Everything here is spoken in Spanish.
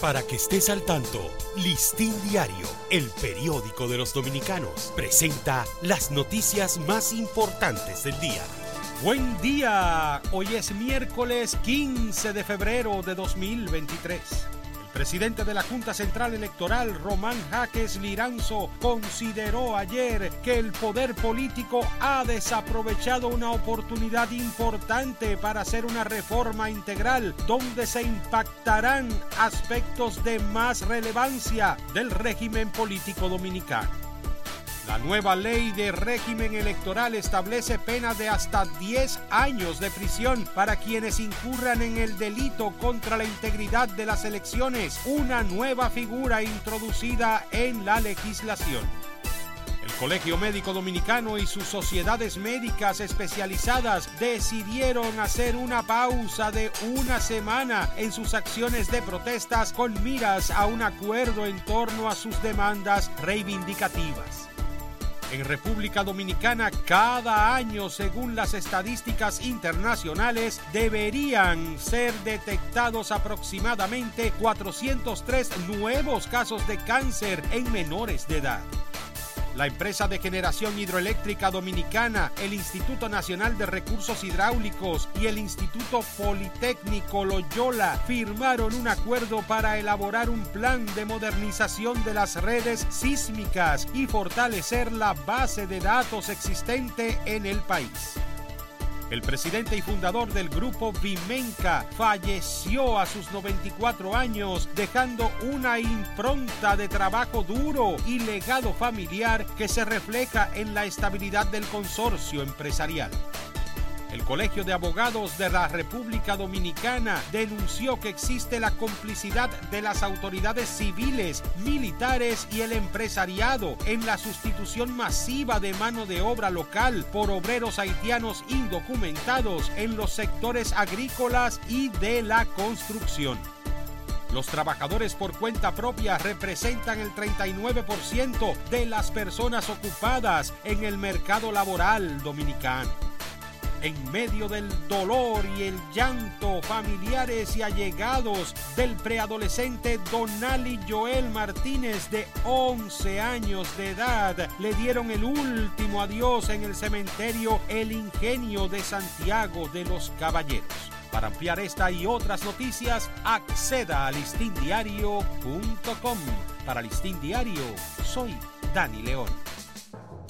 Para que estés al tanto, Listín Diario, el periódico de los dominicanos, presenta las noticias más importantes del día. Buen día, hoy es miércoles 15 de febrero de 2023 presidente de la Junta Central Electoral, Román Jaques Liranzo, consideró ayer que el poder político ha desaprovechado una oportunidad importante para hacer una reforma integral donde se impactarán aspectos de más relevancia del régimen político dominicano. La nueva ley de régimen electoral establece pena de hasta 10 años de prisión para quienes incurran en el delito contra la integridad de las elecciones, una nueva figura introducida en la legislación. El Colegio Médico Dominicano y sus sociedades médicas especializadas decidieron hacer una pausa de una semana en sus acciones de protestas con miras a un acuerdo en torno a sus demandas reivindicativas. En República Dominicana, cada año, según las estadísticas internacionales, deberían ser detectados aproximadamente 403 nuevos casos de cáncer en menores de edad. La empresa de generación hidroeléctrica dominicana, el Instituto Nacional de Recursos Hidráulicos y el Instituto Politécnico Loyola firmaron un acuerdo para elaborar un plan de modernización de las redes sísmicas y fortalecer la base de datos existente en el país. El presidente y fundador del grupo Vimenca falleció a sus 94 años, dejando una impronta de trabajo duro y legado familiar que se refleja en la estabilidad del consorcio empresarial. El Colegio de Abogados de la República Dominicana denunció que existe la complicidad de las autoridades civiles, militares y el empresariado en la sustitución masiva de mano de obra local por obreros haitianos indocumentados en los sectores agrícolas y de la construcción. Los trabajadores por cuenta propia representan el 39% de las personas ocupadas en el mercado laboral dominicano en medio del dolor y el llanto, familiares y allegados del preadolescente Donali Joel Martínez de 11 años de edad le dieron el último adiós en el cementerio El Ingenio de Santiago de los Caballeros. Para ampliar esta y otras noticias, acceda a listindiario.com. Para Listín Diario, soy Dani León.